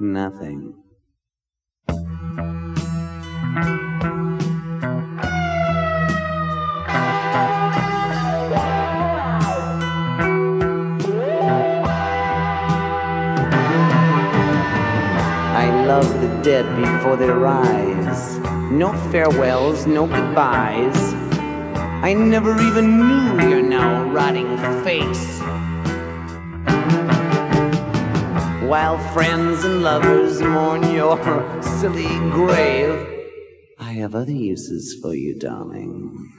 nothing. I love the dead before they rise. No farewells, no goodbyes. I never even knew your now rotting face. While friends and lovers mourn your silly grave, I have other uses for you, darling.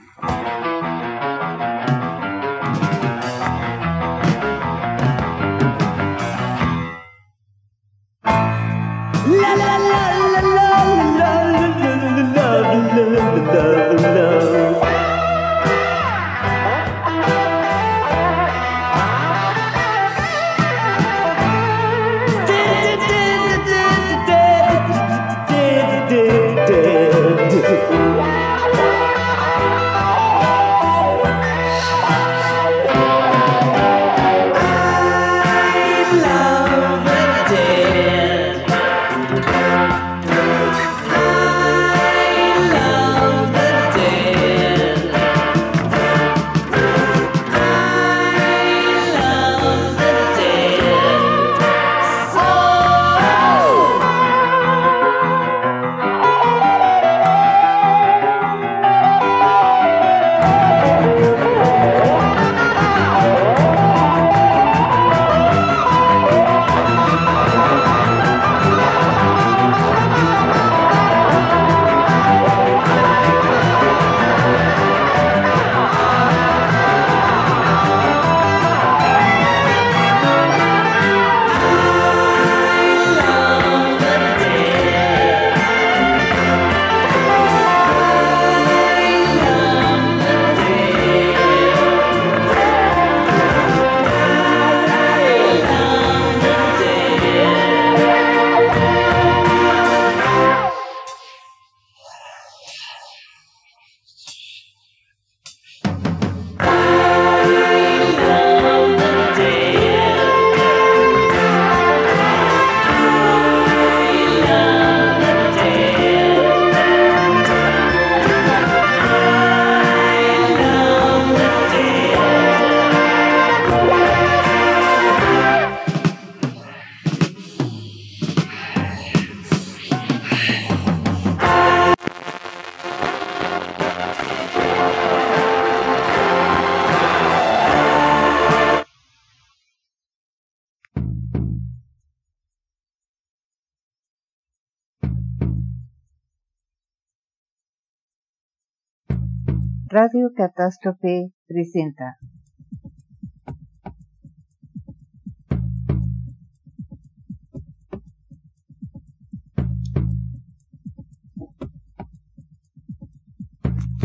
Radio Catástrofe presenta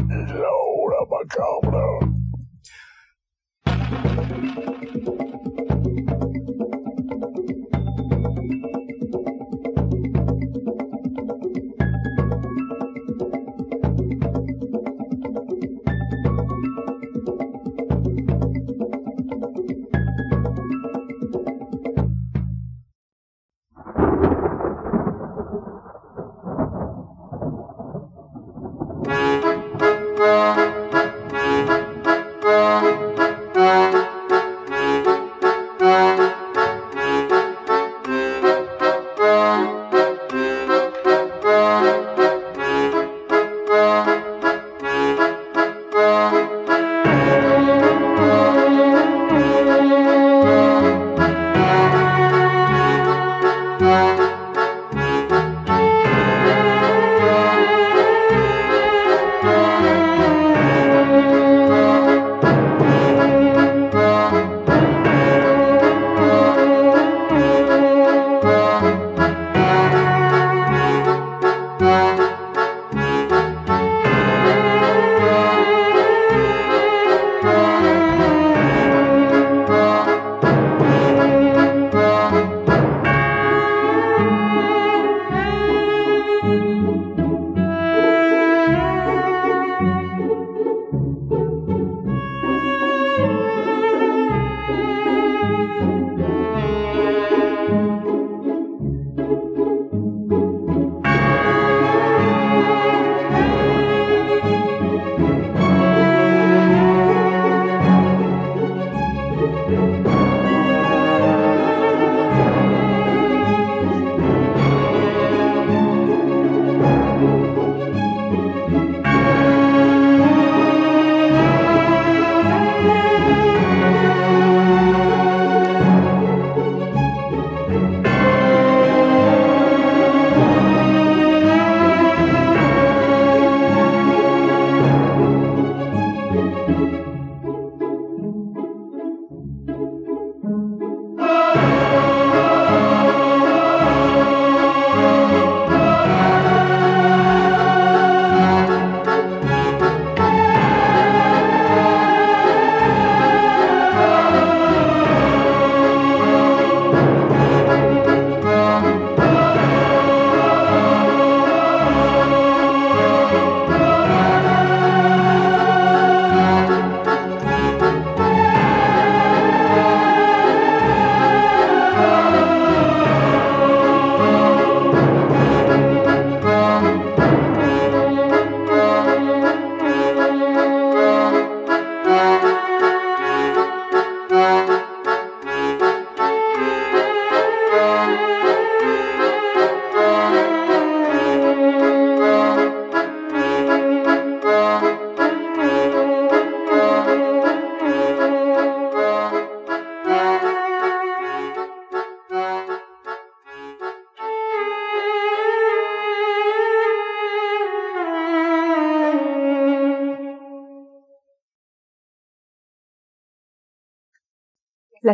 La hora macabra.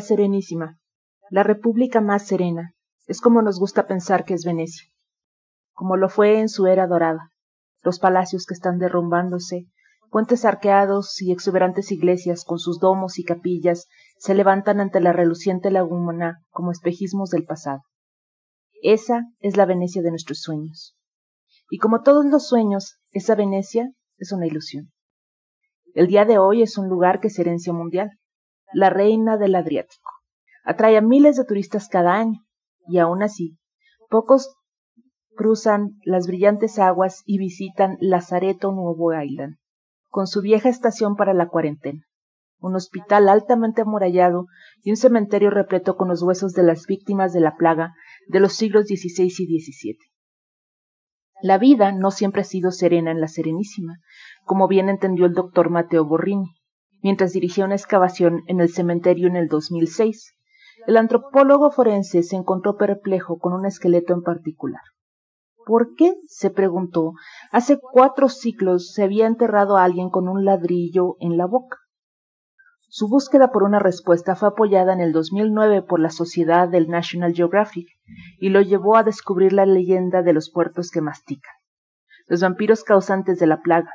Serenísima, la república más serena, es como nos gusta pensar que es Venecia, como lo fue en su era dorada, los palacios que están derrumbándose, puentes arqueados y exuberantes iglesias con sus domos y capillas se levantan ante la reluciente laguna como espejismos del pasado. Esa es la Venecia de nuestros sueños. Y como todos los sueños, esa Venecia es una ilusión. El día de hoy es un lugar que es herencia mundial, la reina del Adriático. Atrae a miles de turistas cada año, y aún así, pocos cruzan las brillantes aguas y visitan Lazareto Nuevo Island, con su vieja estación para la cuarentena, un hospital altamente amurallado y un cementerio repleto con los huesos de las víctimas de la plaga de los siglos XVI y XVII. La vida no siempre ha sido serena en la Serenísima, como bien entendió el doctor Mateo Borrini, mientras dirigía una excavación en el cementerio en el 2006. El antropólogo forense se encontró perplejo con un esqueleto en particular. ¿Por qué? se preguntó. Hace cuatro siglos se había enterrado a alguien con un ladrillo en la boca. Su búsqueda por una respuesta fue apoyada en el 2009 por la Sociedad del National Geographic y lo llevó a descubrir la leyenda de los puertos que mastican, los vampiros causantes de la plaga,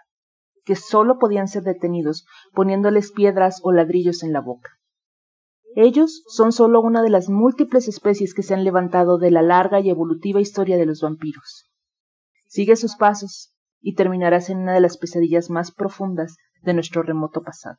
que sólo podían ser detenidos poniéndoles piedras o ladrillos en la boca. Ellos son solo una de las múltiples especies que se han levantado de la larga y evolutiva historia de los vampiros. Sigue sus pasos y terminarás en una de las pesadillas más profundas de nuestro remoto pasado.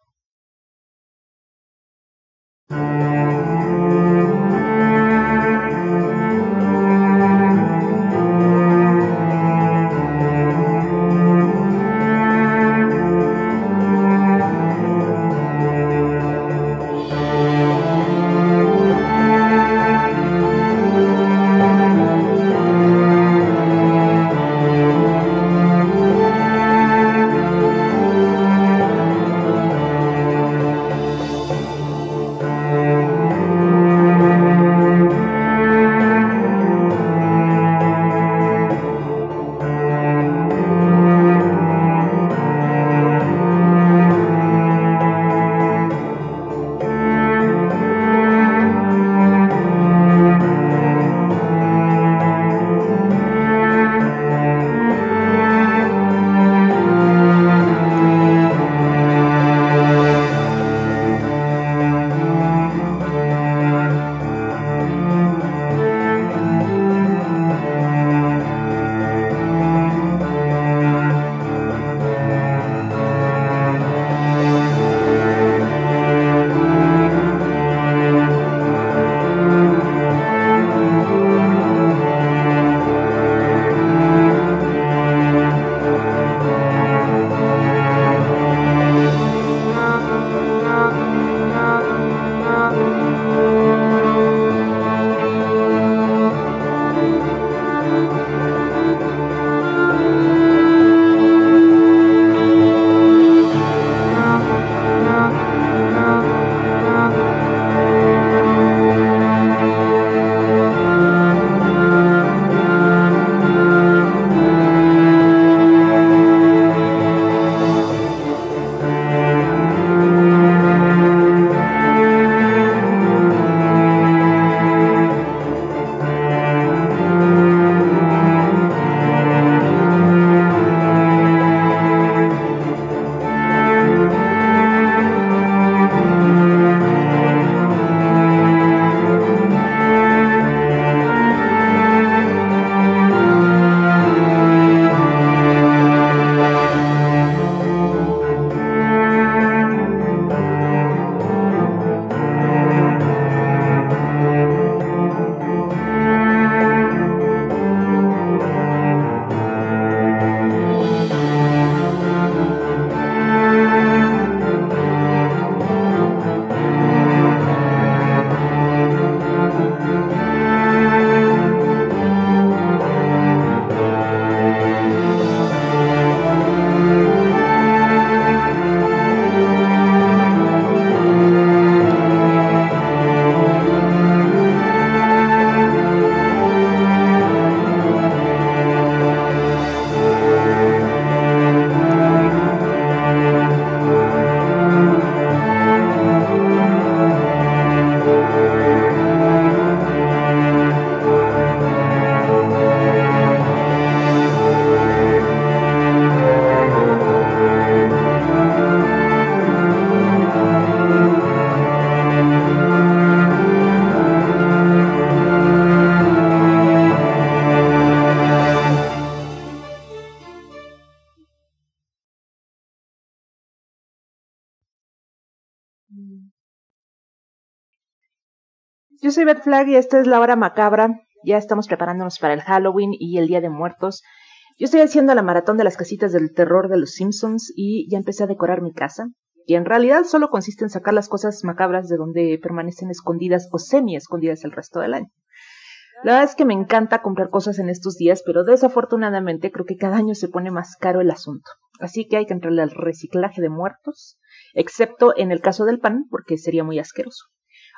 Yo soy Beth Flag y esta es la hora macabra. Ya estamos preparándonos para el Halloween y el Día de Muertos. Yo estoy haciendo la maratón de las casitas del terror de los Simpsons y ya empecé a decorar mi casa, y en realidad solo consiste en sacar las cosas macabras de donde permanecen escondidas o semi escondidas el resto del año. La verdad es que me encanta comprar cosas en estos días, pero desafortunadamente creo que cada año se pone más caro el asunto. Así que hay que entrarle al reciclaje de muertos, excepto en el caso del pan, porque sería muy asqueroso.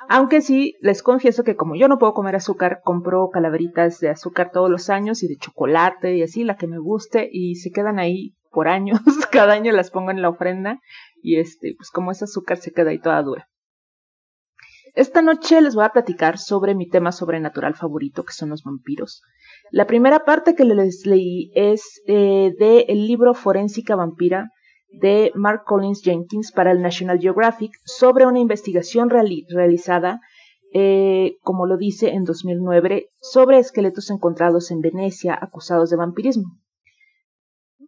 Aunque sí, les confieso que como yo no puedo comer azúcar, compro calaveritas de azúcar todos los años y de chocolate y así, la que me guste, y se quedan ahí por años. Cada año las pongo en la ofrenda y este, pues como es azúcar se queda ahí toda dura. Esta noche les voy a platicar sobre mi tema sobrenatural favorito, que son los vampiros. La primera parte que les leí es eh, del libro Forénsica Vampira de Mark Collins Jenkins para el National Geographic sobre una investigación realizada, eh, como lo dice en 2009, sobre esqueletos encontrados en Venecia acusados de vampirismo.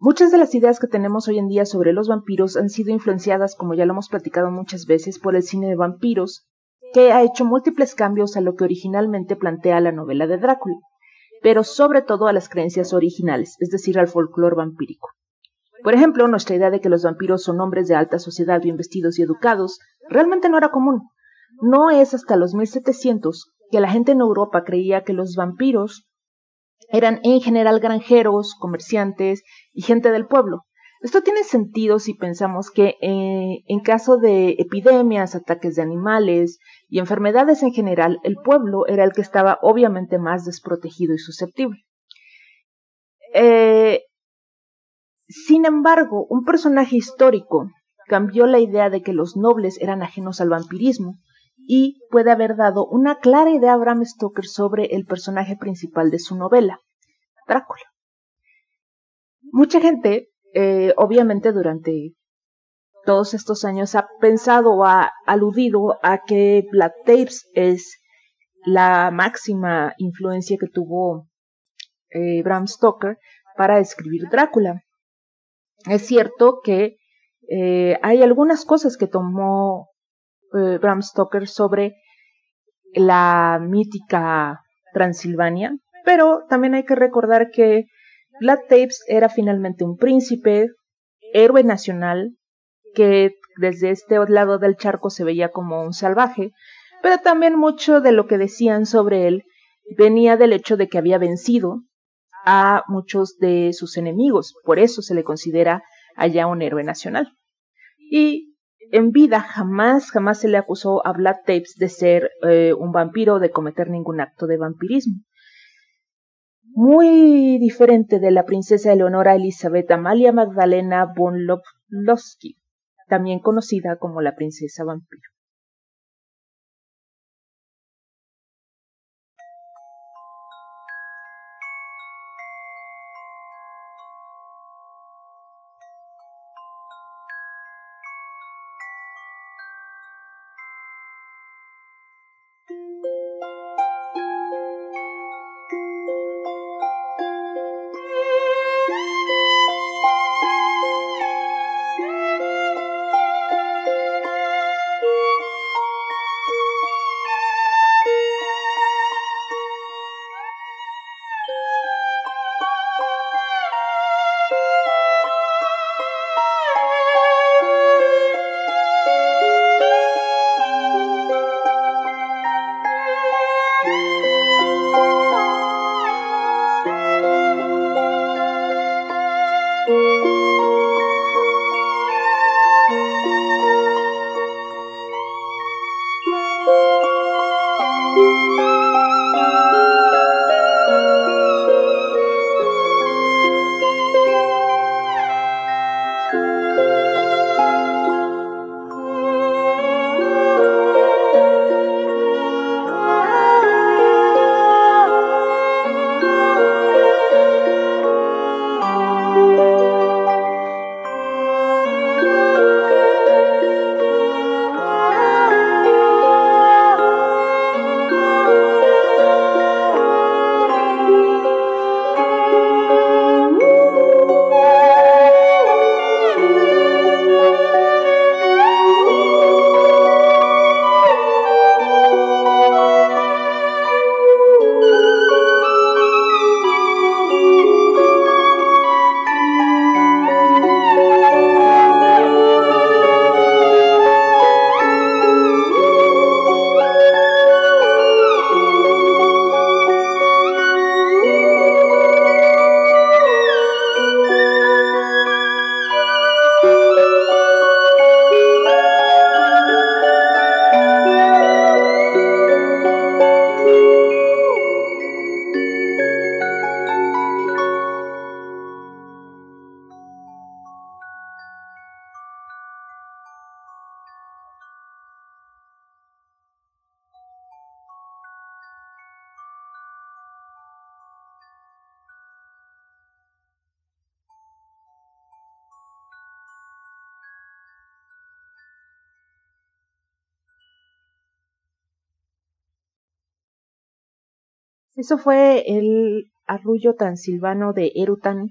Muchas de las ideas que tenemos hoy en día sobre los vampiros han sido influenciadas, como ya lo hemos platicado muchas veces, por el cine de vampiros, que ha hecho múltiples cambios a lo que originalmente plantea la novela de Drácula, pero sobre todo a las creencias originales, es decir, al folclore vampírico. Por ejemplo, nuestra idea de que los vampiros son hombres de alta sociedad bien vestidos y educados realmente no era común. No es hasta los 1700 que la gente en Europa creía que los vampiros eran en general granjeros, comerciantes y gente del pueblo. Esto tiene sentido si pensamos que eh, en caso de epidemias, ataques de animales y enfermedades en general, el pueblo era el que estaba obviamente más desprotegido y susceptible. Eh, sin embargo, un personaje histórico cambió la idea de que los nobles eran ajenos al vampirismo y puede haber dado una clara idea a Bram Stoker sobre el personaje principal de su novela, Drácula. Mucha gente, eh, obviamente durante todos estos años, ha pensado o ha aludido a que Black Tapes es la máxima influencia que tuvo eh, Bram Stoker para escribir Drácula. Es cierto que eh, hay algunas cosas que tomó eh, Bram Stoker sobre la mítica Transilvania, pero también hay que recordar que Black Tapes era finalmente un príncipe, héroe nacional, que desde este lado del charco se veía como un salvaje, pero también mucho de lo que decían sobre él venía del hecho de que había vencido a muchos de sus enemigos, por eso se le considera allá un héroe nacional. Y en vida jamás, jamás se le acusó a Black Tapes de ser eh, un vampiro o de cometer ningún acto de vampirismo. Muy diferente de la princesa Eleonora Elizabeth Amalia Magdalena von Lowski, también conocida como la princesa vampiro. Eso fue el arrullo transilvano de Erutan.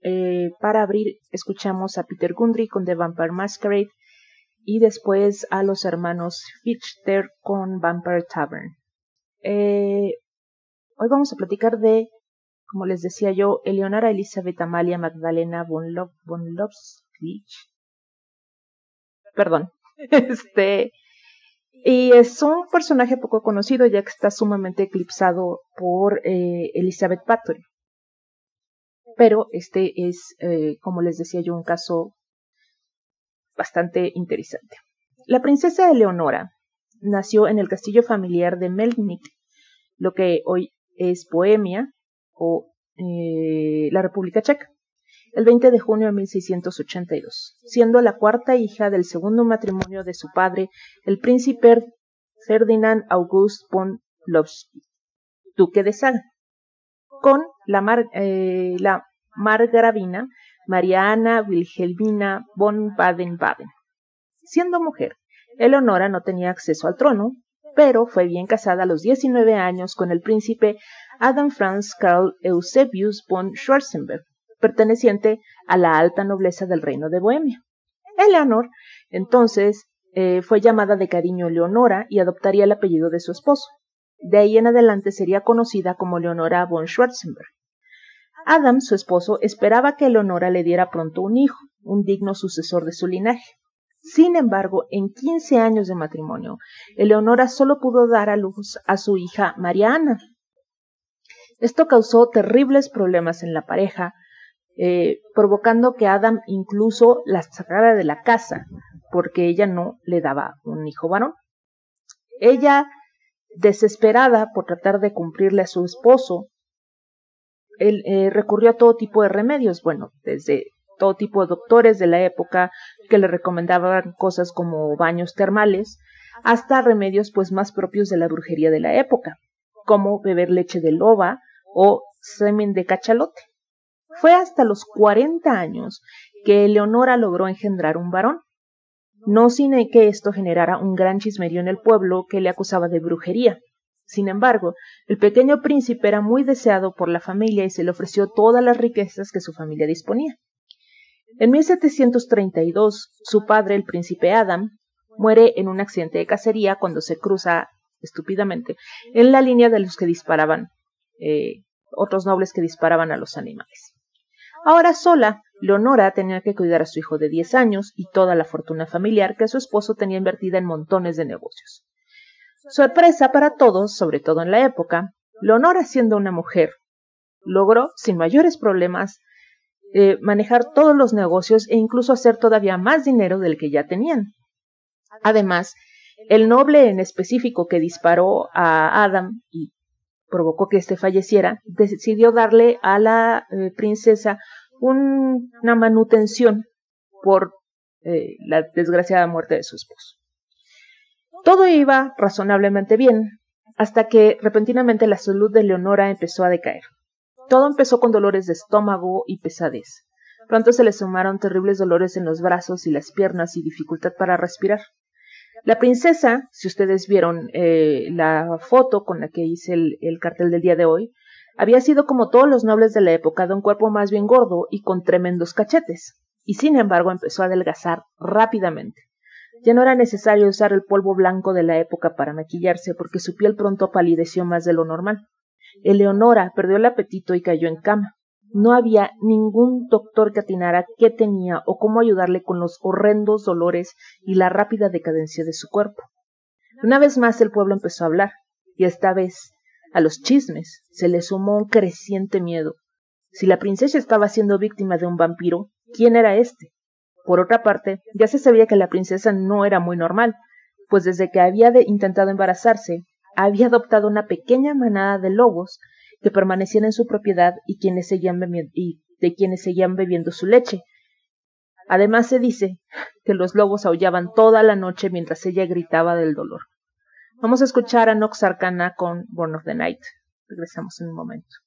Eh, para abrir, escuchamos a Peter Gundry con The Vampire Masquerade y después a los hermanos Fichter con Vampire Tavern. Eh, hoy vamos a platicar de, como les decía yo, Eleonora Elizabeth Amalia Magdalena von, Lo von Perdón. Este, y es un personaje poco conocido ya que está sumamente eclipsado por eh, Elizabeth Bathory. Pero este es, eh, como les decía yo, un caso bastante interesante. La princesa Eleonora nació en el castillo familiar de Melnik, lo que hoy es Bohemia o eh, la República Checa, el 20 de junio de 1682, siendo la cuarta hija del segundo matrimonio de su padre, el príncipe Ferdinand August von Lovsky, duque de Saga, con la, eh, la margravina Mariana Wilhelmina von Baden-Baden. Siendo mujer, Eleonora no tenía acceso al trono, pero fue bien casada a los 19 años con el príncipe Adam Franz Karl Eusebius von Schwarzenberg, perteneciente a la alta nobleza del reino de Bohemia. Eleanor, entonces, eh, fue llamada de cariño Leonora y adoptaría el apellido de su esposo. De ahí en adelante sería conocida como Leonora von Schwarzenberg. Adam, su esposo, esperaba que Eleonora le diera pronto un hijo, un digno sucesor de su linaje. Sin embargo, en 15 años de matrimonio, Eleonora solo pudo dar a luz a su hija Mariana. Esto causó terribles problemas en la pareja, eh, provocando que Adam incluso la sacara de la casa, porque ella no le daba un hijo varón. Ella, desesperada por tratar de cumplirle a su esposo, él eh, recurrió a todo tipo de remedios, bueno, desde todo tipo de doctores de la época que le recomendaban cosas como baños termales, hasta remedios pues más propios de la brujería de la época, como beber leche de loba o semen de cachalote. Fue hasta los 40 años que Eleonora logró engendrar un varón, no sin que esto generara un gran chismerío en el pueblo que le acusaba de brujería. Sin embargo, el pequeño príncipe era muy deseado por la familia y se le ofreció todas las riquezas que su familia disponía. En 1732, su padre, el príncipe Adam, muere en un accidente de cacería cuando se cruza estúpidamente en la línea de los que disparaban, eh, otros nobles que disparaban a los animales. Ahora sola, Leonora tenía que cuidar a su hijo de 10 años y toda la fortuna familiar que su esposo tenía invertida en montones de negocios. Sorpresa para todos, sobre todo en la época, Leonora siendo una mujer, logró, sin mayores problemas, eh, manejar todos los negocios e incluso hacer todavía más dinero del que ya tenían. Además, el noble en específico que disparó a Adam y provocó que éste falleciera, decidió darle a la eh, princesa una manutención por eh, la desgraciada muerte de su esposo. Todo iba razonablemente bien, hasta que repentinamente la salud de Leonora empezó a decaer. Todo empezó con dolores de estómago y pesadez. Pronto se le sumaron terribles dolores en los brazos y las piernas y dificultad para respirar. La princesa, si ustedes vieron eh, la foto con la que hice el, el cartel del día de hoy, había sido como todos los nobles de la época de un cuerpo más bien gordo y con tremendos cachetes, y sin embargo empezó a adelgazar rápidamente. Ya no era necesario usar el polvo blanco de la época para maquillarse porque su piel pronto palideció más de lo normal. Eleonora perdió el apetito y cayó en cama. No había ningún doctor que atinara qué tenía o cómo ayudarle con los horrendos dolores y la rápida decadencia de su cuerpo. Una vez más el pueblo empezó a hablar, y esta vez a los chismes se le sumó un creciente miedo. Si la princesa estaba siendo víctima de un vampiro, ¿quién era éste? Por otra parte, ya se sabía que la princesa no era muy normal, pues desde que había intentado embarazarse, había adoptado una pequeña manada de lobos que permanecían en su propiedad y, quienes seguían y de quienes seguían bebiendo su leche. Además se dice que los lobos aullaban toda la noche mientras ella gritaba del dolor. Vamos a escuchar a Nox Arcana con Born of the Night. Regresamos en un momento.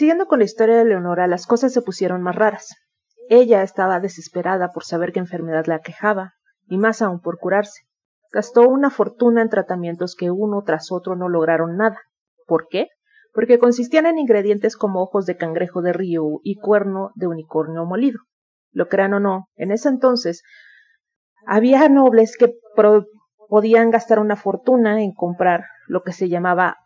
Siguiendo con la historia de Leonora, las cosas se pusieron más raras. Ella estaba desesperada por saber qué enfermedad la aquejaba, y más aún por curarse. Gastó una fortuna en tratamientos que uno tras otro no lograron nada. ¿Por qué? Porque consistían en ingredientes como ojos de cangrejo de río y cuerno de unicornio molido. Lo crean o no, en ese entonces había nobles que podían gastar una fortuna en comprar lo que se llamaba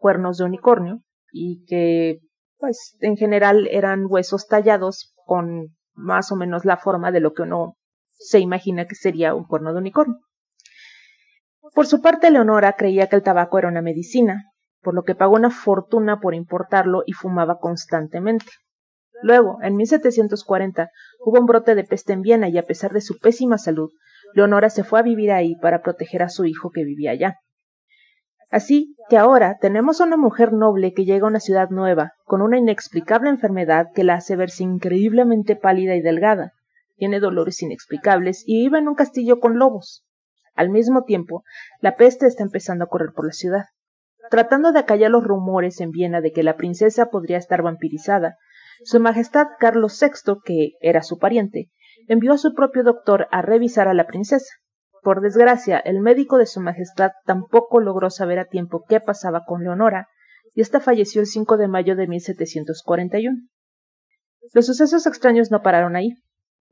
cuernos de unicornio y que pues en general eran huesos tallados con más o menos la forma de lo que uno se imagina que sería un cuerno de unicornio. Por su parte, Leonora creía que el tabaco era una medicina, por lo que pagó una fortuna por importarlo y fumaba constantemente. Luego, en 1740, hubo un brote de peste en Viena y a pesar de su pésima salud, Leonora se fue a vivir ahí para proteger a su hijo que vivía allá. Así que ahora tenemos a una mujer noble que llega a una ciudad nueva, con una inexplicable enfermedad que la hace verse increíblemente pálida y delgada, tiene dolores inexplicables y vive en un castillo con lobos. Al mismo tiempo, la peste está empezando a correr por la ciudad. Tratando de acallar los rumores en Viena de que la princesa podría estar vampirizada, Su Majestad Carlos VI, que era su pariente, envió a su propio doctor a revisar a la princesa. Por desgracia, el médico de Su Majestad tampoco logró saber a tiempo qué pasaba con Leonora, y ésta falleció el 5 de mayo de 1741. Los sucesos extraños no pararon ahí.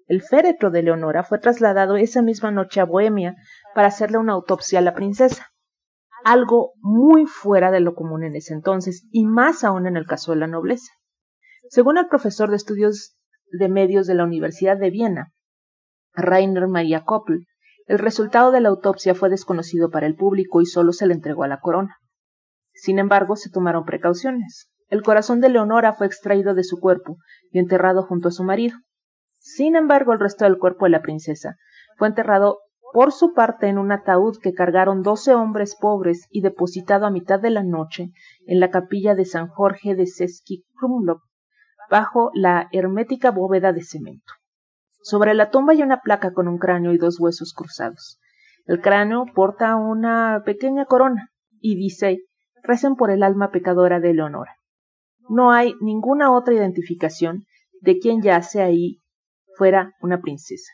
El féretro de Leonora fue trasladado esa misma noche a Bohemia para hacerle una autopsia a la princesa, algo muy fuera de lo común en ese entonces y más aún en el caso de la nobleza. Según el profesor de estudios de medios de la Universidad de Viena, Rainer Maria Koppel, el resultado de la autopsia fue desconocido para el público y solo se le entregó a la corona. Sin embargo, se tomaron precauciones. El corazón de Leonora fue extraído de su cuerpo y enterrado junto a su marido. Sin embargo, el resto del cuerpo de la princesa fue enterrado por su parte en un ataúd que cargaron doce hombres pobres y depositado a mitad de la noche en la capilla de San Jorge de Seski bajo la hermética bóveda de cemento. Sobre la tumba hay una placa con un cráneo y dos huesos cruzados. El cráneo porta una pequeña corona y dice recen por el alma pecadora de Leonora. No hay ninguna otra identificación de quien yace ahí fuera una princesa.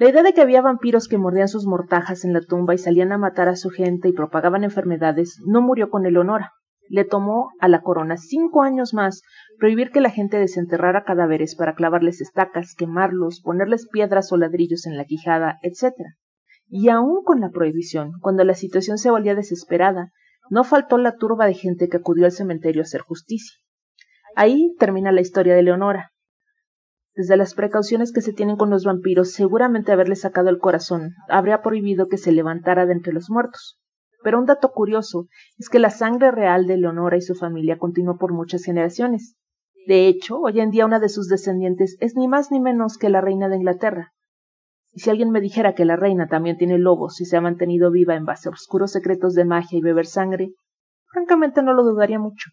La idea de que había vampiros que mordían sus mortajas en la tumba y salían a matar a su gente y propagaban enfermedades no murió con Eleonora. Le tomó a la corona cinco años más prohibir que la gente desenterrara cadáveres para clavarles estacas, quemarlos, ponerles piedras o ladrillos en la quijada, etc. Y aun con la prohibición, cuando la situación se volvía desesperada, no faltó la turba de gente que acudió al cementerio a hacer justicia. Ahí termina la historia de Leonora. Desde las precauciones que se tienen con los vampiros, seguramente haberle sacado el corazón habría prohibido que se levantara de entre los muertos. Pero un dato curioso es que la sangre real de Leonora y su familia continuó por muchas generaciones. De hecho, hoy en día una de sus descendientes es ni más ni menos que la reina de Inglaterra. Y si alguien me dijera que la reina también tiene lobos y se ha mantenido viva en base a oscuros secretos de magia y beber sangre, francamente no lo dudaría mucho.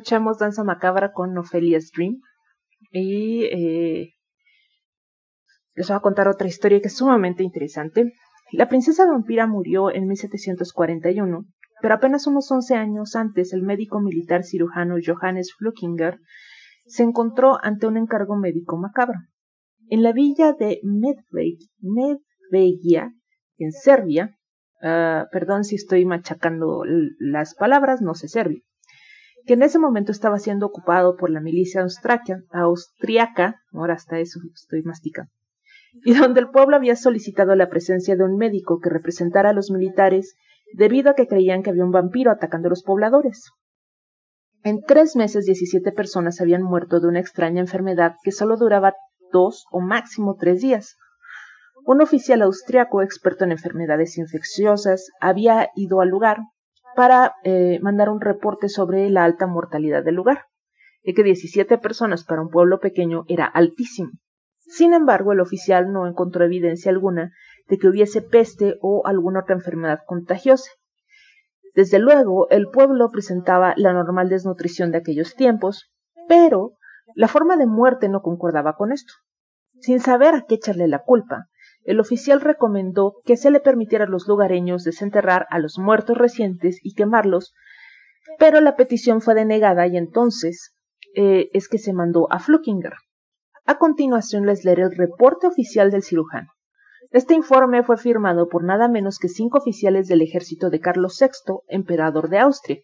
Escuchamos Danza Macabra con Ophelia's Dream. Y eh, les voy a contar otra historia que es sumamente interesante. La princesa vampira murió en 1741, pero apenas unos 11 años antes el médico militar cirujano Johannes Flukinger se encontró ante un encargo médico macabro. En la villa de Medvegia, en Serbia, uh, perdón si estoy machacando las palabras, no sé serbio, que en ese momento estaba siendo ocupado por la milicia austriaca, austriaca ahora hasta eso estoy masticando, y donde el pueblo había solicitado la presencia de un médico que representara a los militares debido a que creían que había un vampiro atacando a los pobladores. En tres meses 17 personas habían muerto de una extraña enfermedad que solo duraba dos o máximo tres días. Un oficial austriaco experto en enfermedades infecciosas había ido al lugar para eh, mandar un reporte sobre la alta mortalidad del lugar, y que 17 personas para un pueblo pequeño era altísimo. Sin embargo, el oficial no encontró evidencia alguna de que hubiese peste o alguna otra enfermedad contagiosa. Desde luego, el pueblo presentaba la normal desnutrición de aquellos tiempos, pero la forma de muerte no concordaba con esto. Sin saber a qué echarle la culpa, el oficial recomendó que se le permitiera a los lugareños desenterrar a los muertos recientes y quemarlos, pero la petición fue denegada y entonces eh, es que se mandó a Flukinger, a continuación les leeré el reporte oficial del cirujano. Este informe fue firmado por nada menos que cinco oficiales del ejército de Carlos VI, emperador de Austria.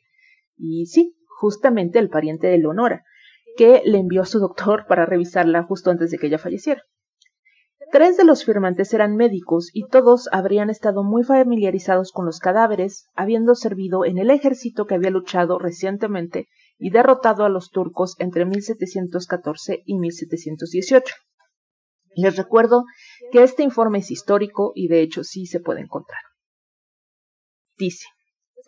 Y sí, justamente el pariente de Leonora, que le envió a su doctor para revisarla justo antes de que ella falleciera. Tres de los firmantes eran médicos y todos habrían estado muy familiarizados con los cadáveres, habiendo servido en el ejército que había luchado recientemente y derrotado a los turcos entre 1714 y 1718. Les recuerdo que este informe es histórico y de hecho sí se puede encontrar. Dice,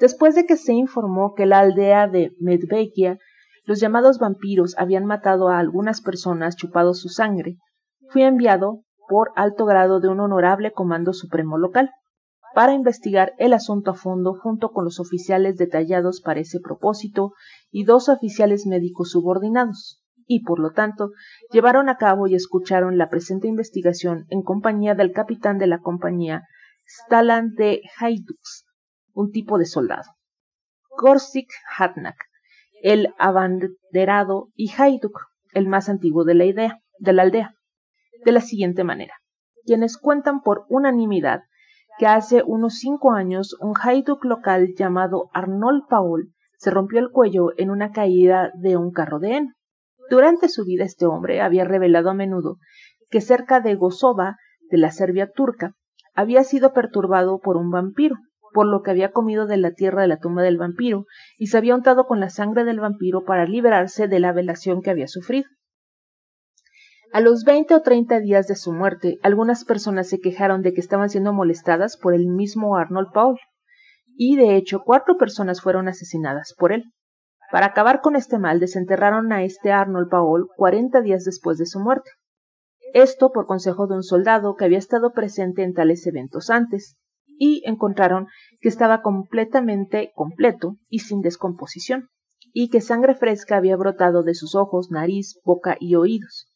después de que se informó que la aldea de Medvegia, los llamados vampiros habían matado a algunas personas chupado su sangre, fui enviado por alto grado de un honorable comando supremo local para investigar el asunto a fondo junto con los oficiales detallados para ese propósito y dos oficiales médicos subordinados, y por lo tanto llevaron a cabo y escucharon la presente investigación en compañía del capitán de la compañía Stalan de Haydux, un tipo de soldado, Korsik Hatnak, el abanderado, y Hayduk, el más antiguo de la, idea, de la aldea, de la siguiente manera, quienes cuentan por unanimidad que hace unos cinco años un haiduk local llamado Arnold Paul se rompió el cuello en una caída de un carro de heno. Durante su vida este hombre había revelado a menudo que cerca de Gosova, de la Serbia turca, había sido perturbado por un vampiro, por lo que había comido de la tierra de la tumba del vampiro y se había untado con la sangre del vampiro para liberarse de la velación que había sufrido. A los veinte o treinta días de su muerte, algunas personas se quejaron de que estaban siendo molestadas por el mismo Arnold Paul, y de hecho cuatro personas fueron asesinadas por él. Para acabar con este mal, desenterraron a este Arnold Paul cuarenta días después de su muerte. Esto por consejo de un soldado que había estado presente en tales eventos antes, y encontraron que estaba completamente completo y sin descomposición, y que sangre fresca había brotado de sus ojos, nariz, boca y oídos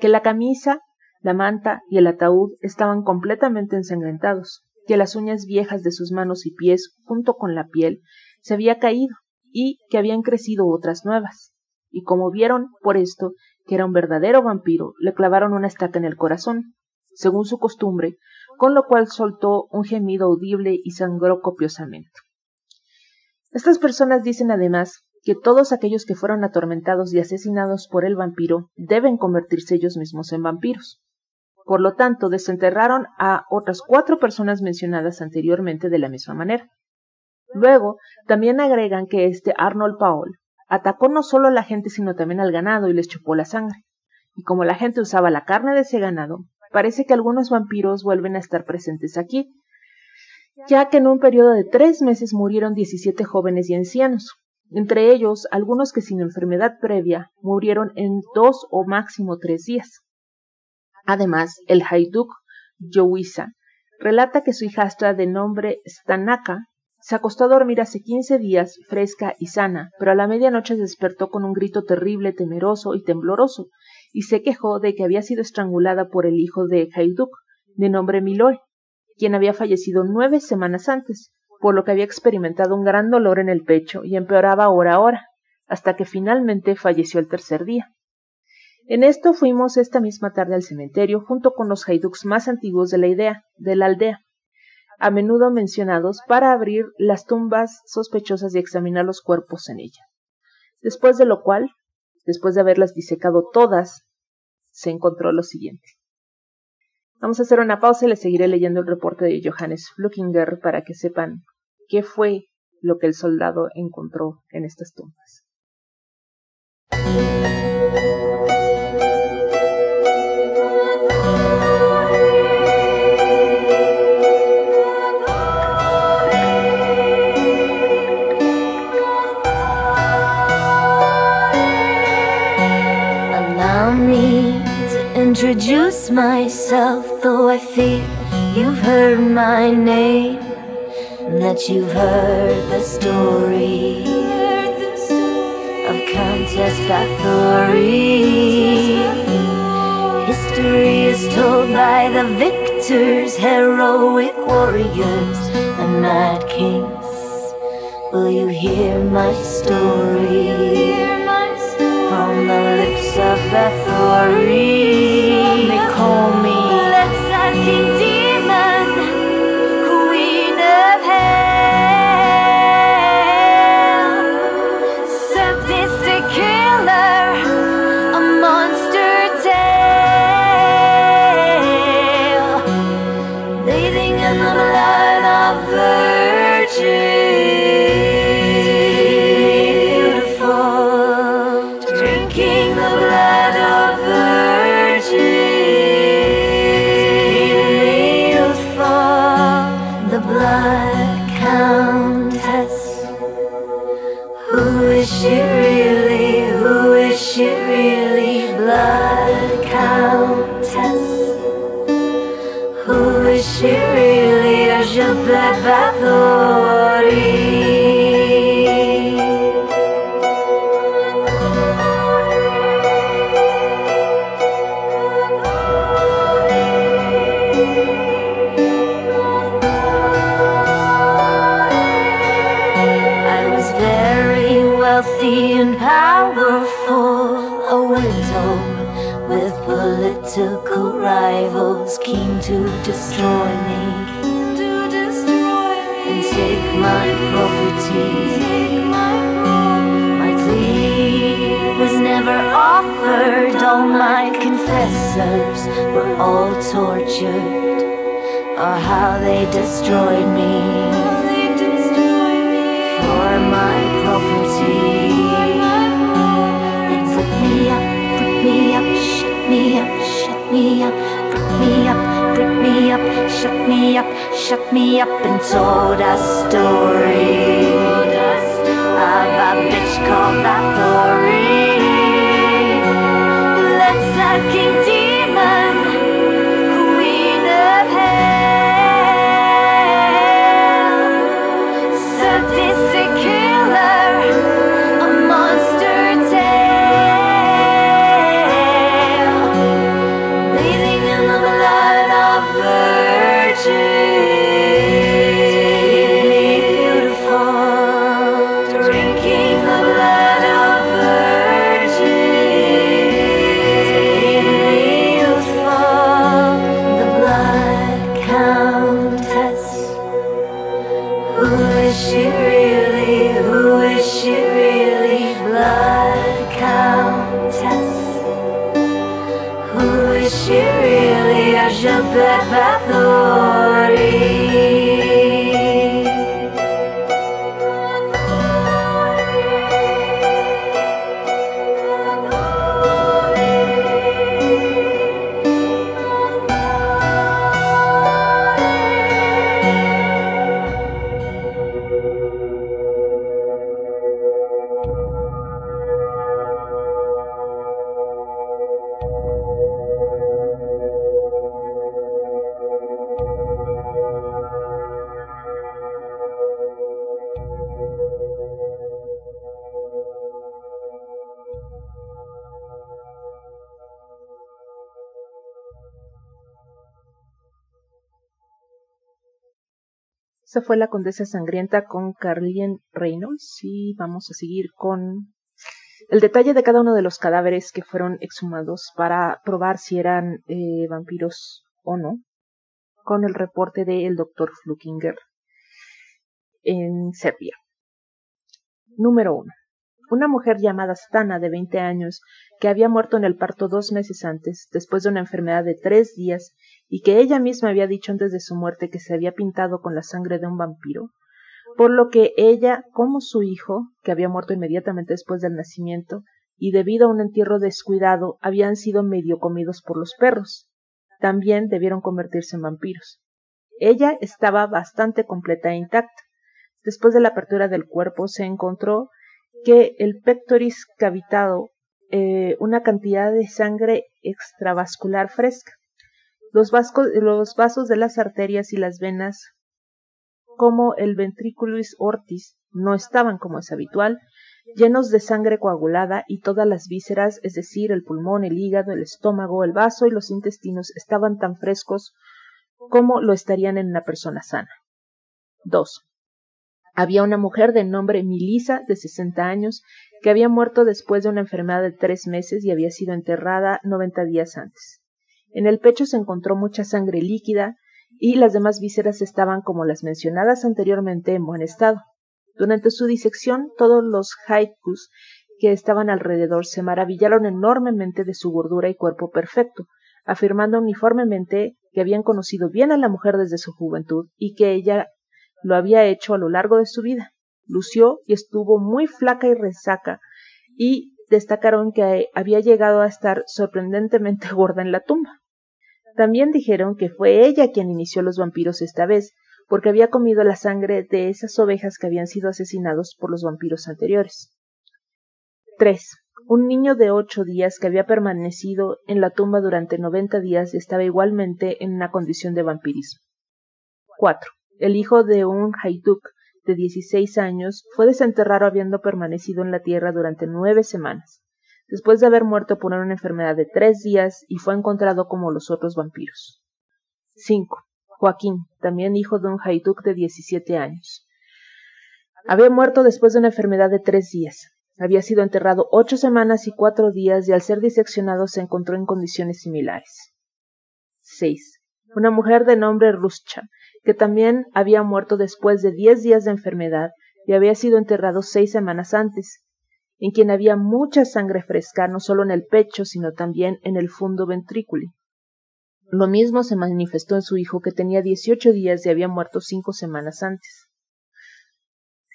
que la camisa, la manta y el ataúd estaban completamente ensangrentados, que las uñas viejas de sus manos y pies, junto con la piel, se había caído y que habían crecido otras nuevas. Y como vieron por esto que era un verdadero vampiro, le clavaron una estaca en el corazón, según su costumbre, con lo cual soltó un gemido audible y sangró copiosamente. Estas personas dicen además que todos aquellos que fueron atormentados y asesinados por el vampiro deben convertirse ellos mismos en vampiros. Por lo tanto, desenterraron a otras cuatro personas mencionadas anteriormente de la misma manera. Luego, también agregan que este Arnold Paul atacó no solo a la gente sino también al ganado y les chupó la sangre. Y como la gente usaba la carne de ese ganado, parece que algunos vampiros vuelven a estar presentes aquí, ya que en un periodo de tres meses murieron 17 jóvenes y ancianos, entre ellos algunos que sin enfermedad previa murieron en dos o máximo tres días. Además, el Haiduk Yowisa relata que su hijastra de nombre Stanaka Se acostó a dormir hace quince días, fresca y sana, pero a la medianoche despertó con un grito terrible, temeroso y tembloroso, y se quejó de que había sido estrangulada por el hijo de Hayduk, de nombre Miloe, quien había fallecido nueve semanas antes, por lo que había experimentado un gran dolor en el pecho y empeoraba hora a hora, hasta que finalmente falleció el tercer día. En esto fuimos esta misma tarde al cementerio junto con los haiduks más antiguos de la idea, de la aldea, a menudo mencionados para abrir las tumbas sospechosas y examinar los cuerpos en ellas. Después de lo cual, después de haberlas disecado todas, se encontró lo siguiente. Vamos a hacer una pausa y le seguiré leyendo el reporte de Johannes Flukinger para que sepan qué fue lo que el soldado encontró en estas tumbas. introduce myself, though I fear you've heard my name, that you've heard the story of Countess Bathory. History is told by the victors, heroic warriors, and mad kings. Will you hear my story? from the lips of Bathory. They call me Let's this fue la Condesa Sangrienta con Carlien Reynolds y vamos a seguir con el detalle de cada uno de los cadáveres que fueron exhumados para probar si eran eh, vampiros o no, con el reporte del doctor Flukinger en Serbia. Número 1. Una mujer llamada Stana, de 20 años, que había muerto en el parto dos meses antes, después de una enfermedad de tres días, y que ella misma había dicho antes de su muerte que se había pintado con la sangre de un vampiro, por lo que ella, como su hijo, que había muerto inmediatamente después del nacimiento, y debido a un entierro descuidado, habían sido medio comidos por los perros. También debieron convertirse en vampiros. Ella estaba bastante completa e intacta. Después de la apertura del cuerpo se encontró que el pectoris cavitado, eh, una cantidad de sangre extravascular fresca. Los, vasos de las arterias y las venas como el ventriculus ortis no estaban como es habitual, llenos de sangre coagulada y todas las vísceras, es decir, el pulmón, el hígado, el estómago, el vaso y los intestinos estaban tan frescos como lo estarían en una persona sana. 2. Había una mujer de nombre Milisa, de 60 años, que había muerto después de una enfermedad de tres meses y había sido enterrada 90 días antes. En el pecho se encontró mucha sangre líquida, y las demás vísceras estaban como las mencionadas anteriormente en buen estado. Durante su disección, todos los haikus que estaban alrededor se maravillaron enormemente de su gordura y cuerpo perfecto, afirmando uniformemente que habían conocido bien a la mujer desde su juventud y que ella lo había hecho a lo largo de su vida. Lució y estuvo muy flaca y resaca, y destacaron que había llegado a estar sorprendentemente gorda en la tumba. También dijeron que fue ella quien inició los vampiros esta vez, porque había comido la sangre de esas ovejas que habían sido asesinados por los vampiros anteriores. 3. Un niño de ocho días que había permanecido en la tumba durante noventa días estaba igualmente en una condición de vampirismo. 4. El hijo de un haiduk de dieciséis años fue desenterrado habiendo permanecido en la tierra durante nueve semanas después de haber muerto por una enfermedad de tres días y fue encontrado como los otros vampiros. 5. Joaquín, también hijo de un haiduk de 17 años. Había muerto después de una enfermedad de tres días. Había sido enterrado ocho semanas y cuatro días y al ser diseccionado se encontró en condiciones similares. 6. Una mujer de nombre Ruscha, que también había muerto después de diez días de enfermedad y había sido enterrado seis semanas antes, en quien había mucha sangre fresca no solo en el pecho, sino también en el fondo ventrículo. Lo mismo se manifestó en su hijo, que tenía dieciocho días y había muerto cinco semanas antes.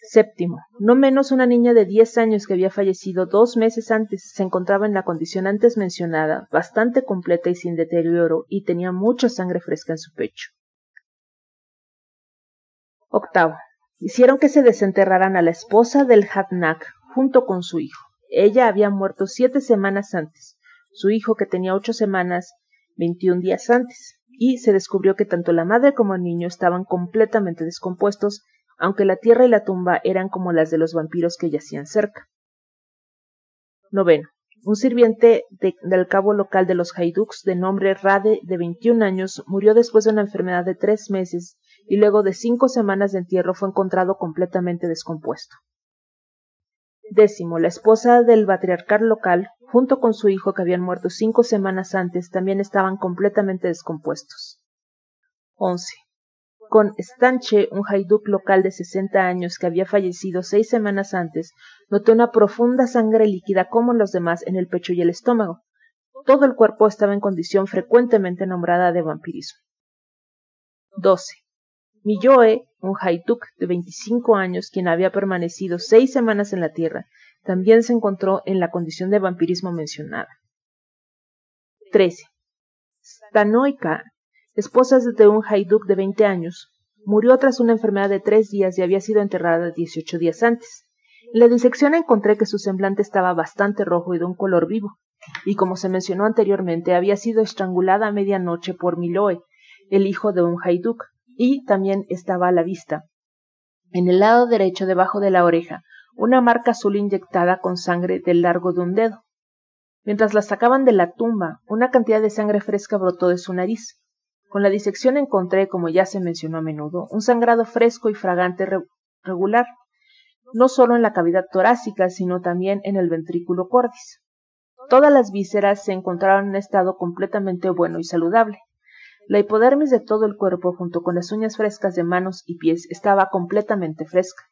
Séptimo, no menos una niña de diez años que había fallecido dos meses antes se encontraba en la condición antes mencionada, bastante completa y sin deterioro, y tenía mucha sangre fresca en su pecho. Octavo, hicieron que se desenterraran a la esposa del Hatnak, junto con su hijo. Ella había muerto siete semanas antes, su hijo que tenía ocho semanas, veintiún días antes, y se descubrió que tanto la madre como el niño estaban completamente descompuestos, aunque la tierra y la tumba eran como las de los vampiros que yacían cerca. Noveno. Un sirviente del cabo local de los Haiduks de nombre Rade, de veintiún años, murió después de una enfermedad de tres meses y luego de cinco semanas de entierro fue encontrado completamente descompuesto. Décimo, la esposa del patriarcal local, junto con su hijo que habían muerto cinco semanas antes, también estaban completamente descompuestos. 11. Con Stanche, un haiduk local de 60 años que había fallecido seis semanas antes, noté una profunda sangre líquida como en los demás en el pecho y el estómago. Todo el cuerpo estaba en condición frecuentemente nombrada de vampirismo. 12. Miyoe, un haituk de 25 años, quien había permanecido seis semanas en la Tierra, también se encontró en la condición de vampirismo mencionada. 13. Stanoika, esposa de un haiduk de 20 años, murió tras una enfermedad de tres días y había sido enterrada 18 días antes. En la disección encontré que su semblante estaba bastante rojo y de un color vivo, y como se mencionó anteriormente, había sido estrangulada a medianoche por Miloe, el hijo de un haiduk, y también estaba a la vista, en el lado derecho debajo de la oreja, una marca azul inyectada con sangre del largo de un dedo. Mientras la sacaban de la tumba, una cantidad de sangre fresca brotó de su nariz. Con la disección encontré, como ya se mencionó a menudo, un sangrado fresco y fragante regular, no solo en la cavidad torácica, sino también en el ventrículo cordis. Todas las vísceras se encontraron en estado completamente bueno y saludable. La hipodermis de todo el cuerpo, junto con las uñas frescas de manos y pies, estaba completamente fresca.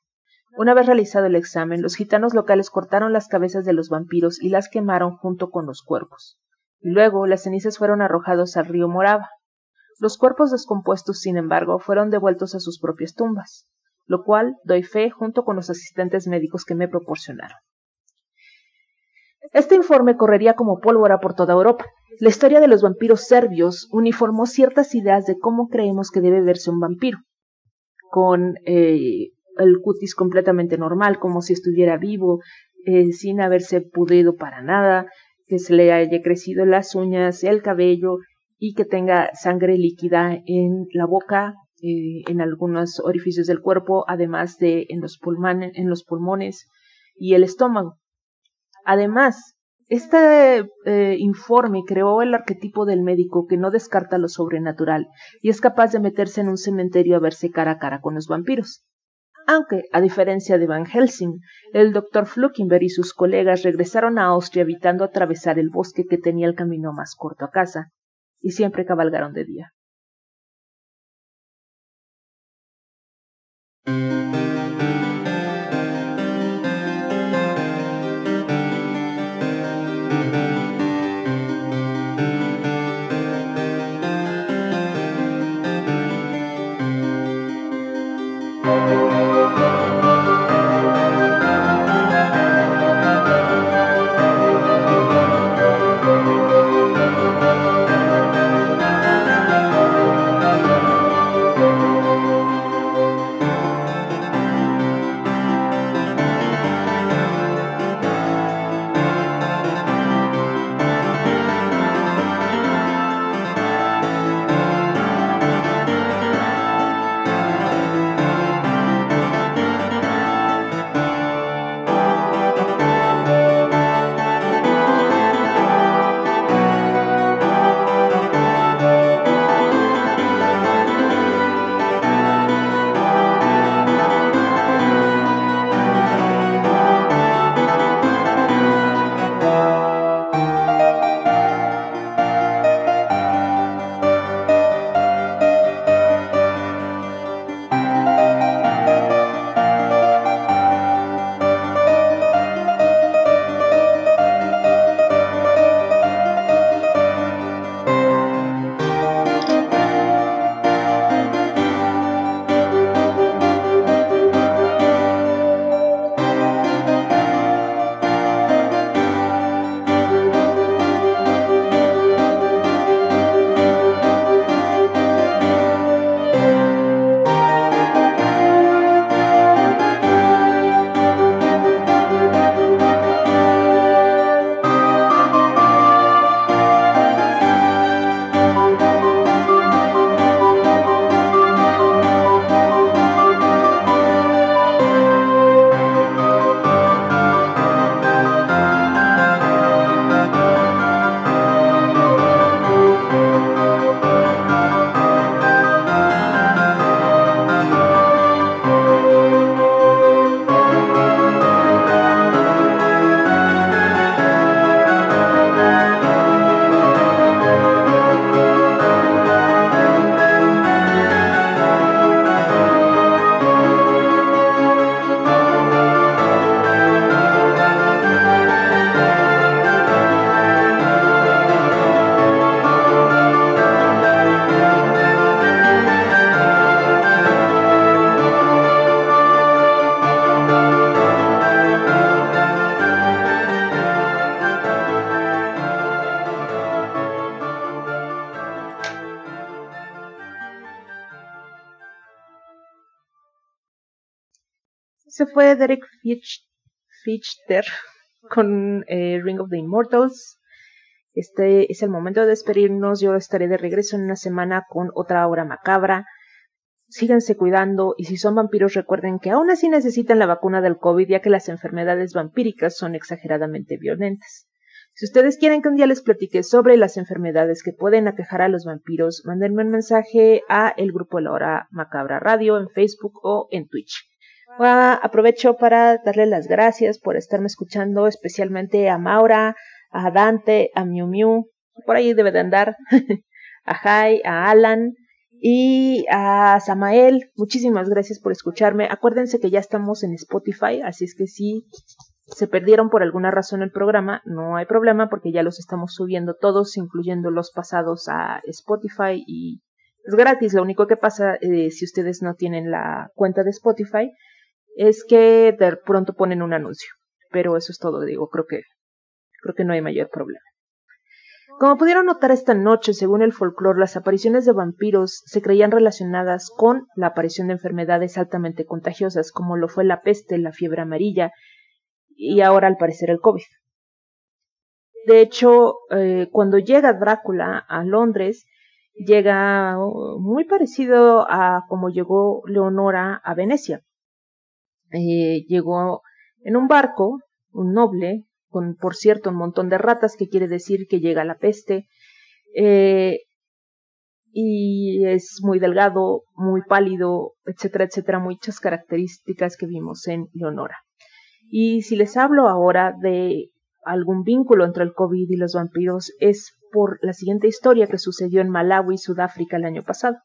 Una vez realizado el examen, los gitanos locales cortaron las cabezas de los vampiros y las quemaron junto con los cuerpos. Y luego las cenizas fueron arrojados al río Morava. Los cuerpos descompuestos, sin embargo, fueron devueltos a sus propias tumbas, lo cual doy fe junto con los asistentes médicos que me proporcionaron. Este informe correría como pólvora por toda Europa. La historia de los vampiros serbios uniformó ciertas ideas de cómo creemos que debe verse un vampiro, con eh, el cutis completamente normal, como si estuviera vivo, eh, sin haberse pudrido para nada, que se le haya crecido las uñas, el cabello y que tenga sangre líquida en la boca, eh, en algunos orificios del cuerpo, además de en los, en los pulmones y el estómago. Además, este eh, informe creó el arquetipo del médico que no descarta lo sobrenatural y es capaz de meterse en un cementerio a verse cara a cara con los vampiros. Aunque, a diferencia de Van Helsing, el doctor Fluckenberg y sus colegas regresaron a Austria evitando atravesar el bosque que tenía el camino más corto a casa, y siempre cabalgaron de día. Fichter con eh, Ring of the Immortals. Este es el momento de despedirnos. Yo estaré de regreso en una semana con otra hora macabra. Síganse cuidando y si son vampiros recuerden que aún así necesitan la vacuna del COVID ya que las enfermedades vampíricas son exageradamente violentas. Si ustedes quieren que un día les platique sobre las enfermedades que pueden aquejar a los vampiros, mándenme un mensaje a el grupo de la hora macabra radio en Facebook o en Twitch. Aprovecho para darle las gracias por estarme escuchando, especialmente a Maura, a Dante, a Miu Miu, por ahí debe de andar, a Jai, a Alan, y a Samael, muchísimas gracias por escucharme. Acuérdense que ya estamos en Spotify, así es que si se perdieron por alguna razón el programa, no hay problema porque ya los estamos subiendo todos, incluyendo los pasados a Spotify y es gratis. Lo único que pasa eh, si ustedes no tienen la cuenta de Spotify es que de pronto ponen un anuncio. Pero eso es todo, digo, creo que creo que no hay mayor problema. Como pudieron notar esta noche, según el folclore, las apariciones de vampiros se creían relacionadas con la aparición de enfermedades altamente contagiosas, como lo fue la peste, la fiebre amarilla y ahora al parecer el COVID. De hecho, eh, cuando llega Drácula a Londres, llega muy parecido a como llegó Leonora a Venecia. Eh, llegó en un barco, un noble, con por cierto un montón de ratas, que quiere decir que llega la peste, eh, y es muy delgado, muy pálido, etcétera, etcétera, muchas características que vimos en Leonora. Y si les hablo ahora de algún vínculo entre el COVID y los vampiros, es por la siguiente historia que sucedió en Malawi, Sudáfrica, el año pasado.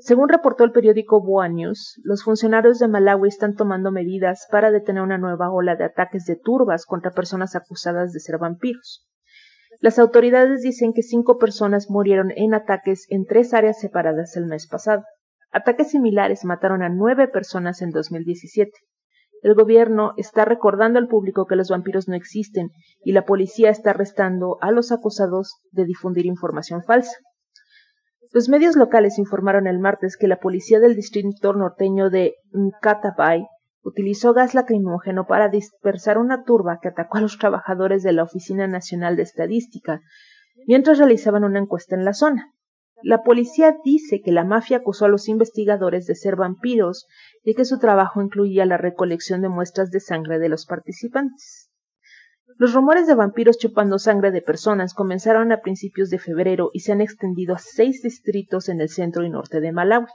Según reportó el periódico Boa News, los funcionarios de Malawi están tomando medidas para detener una nueva ola de ataques de turbas contra personas acusadas de ser vampiros. Las autoridades dicen que cinco personas murieron en ataques en tres áreas separadas el mes pasado. Ataques similares mataron a nueve personas en 2017. El gobierno está recordando al público que los vampiros no existen y la policía está arrestando a los acusados de difundir información falsa. Los medios locales informaron el martes que la policía del distrito norteño de Nkatabai utilizó gas lacrimógeno para dispersar una turba que atacó a los trabajadores de la Oficina Nacional de Estadística mientras realizaban una encuesta en la zona. La policía dice que la mafia acusó a los investigadores de ser vampiros y que su trabajo incluía la recolección de muestras de sangre de los participantes. Los rumores de vampiros chupando sangre de personas comenzaron a principios de febrero y se han extendido a seis distritos en el centro y norte de Malawi.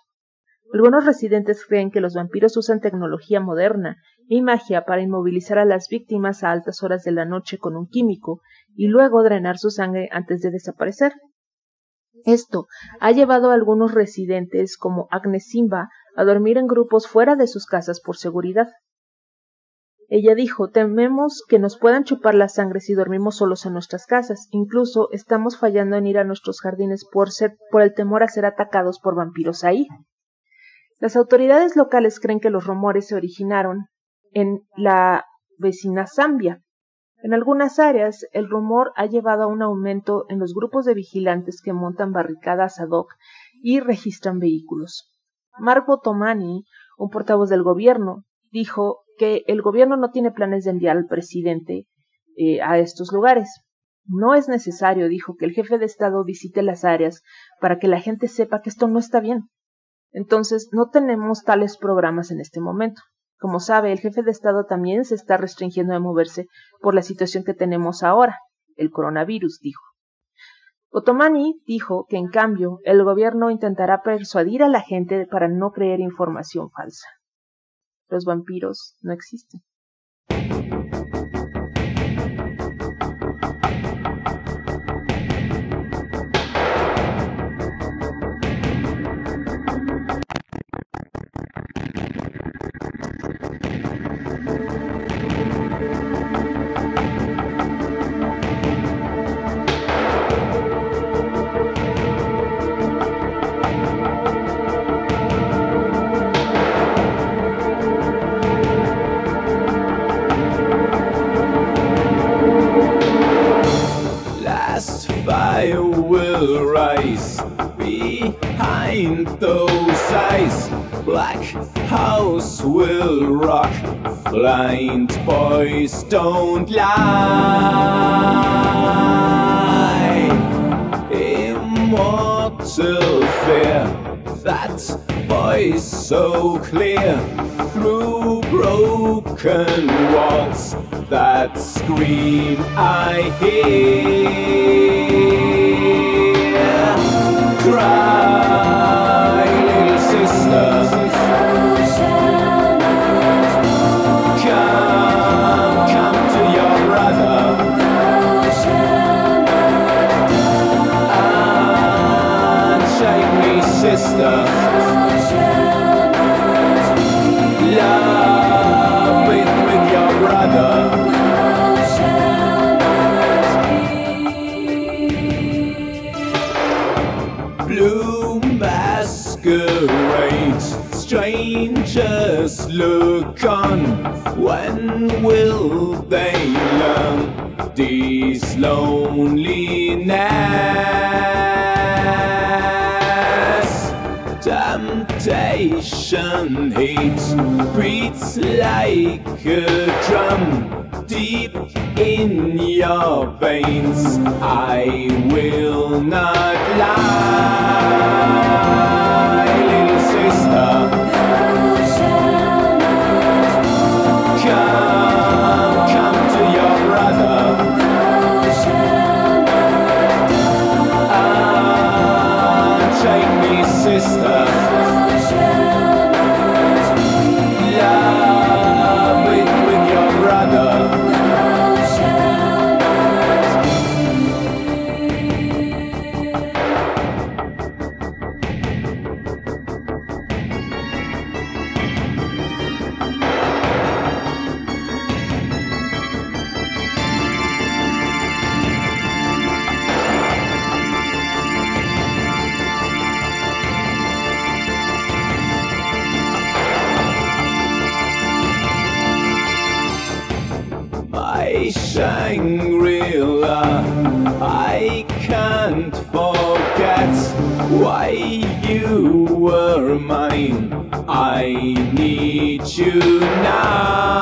Algunos residentes creen que los vampiros usan tecnología moderna y magia para inmovilizar a las víctimas a altas horas de la noche con un químico y luego drenar su sangre antes de desaparecer. Esto ha llevado a algunos residentes como Agnes Simba a dormir en grupos fuera de sus casas por seguridad. Ella dijo, tememos que nos puedan chupar la sangre si dormimos solos en nuestras casas. Incluso estamos fallando en ir a nuestros jardines por, ser, por el temor a ser atacados por vampiros ahí. Las autoridades locales creen que los rumores se originaron en la vecina Zambia. En algunas áreas, el rumor ha llevado a un aumento en los grupos de vigilantes que montan barricadas ad hoc y registran vehículos. Marco Tomani, un portavoz del gobierno, dijo que el gobierno no tiene planes de enviar al presidente eh, a estos lugares. No es necesario, dijo, que el jefe de Estado visite las áreas para que la gente sepa que esto no está bien. Entonces, no tenemos tales programas en este momento. Como sabe, el jefe de Estado también se está restringiendo de moverse por la situación que tenemos ahora, el coronavirus, dijo. Otomani dijo que, en cambio, el gobierno intentará persuadir a la gente para no creer información falsa los vampiros no existen. Blind boys don't lie. Immortal fear, that voice so clear through broken walls that scream I hear. Cry, Will they learn this loneliness? Temptation hate beats like a drum deep in your veins. I will not lie, little sister. Me, were mine. I need you now.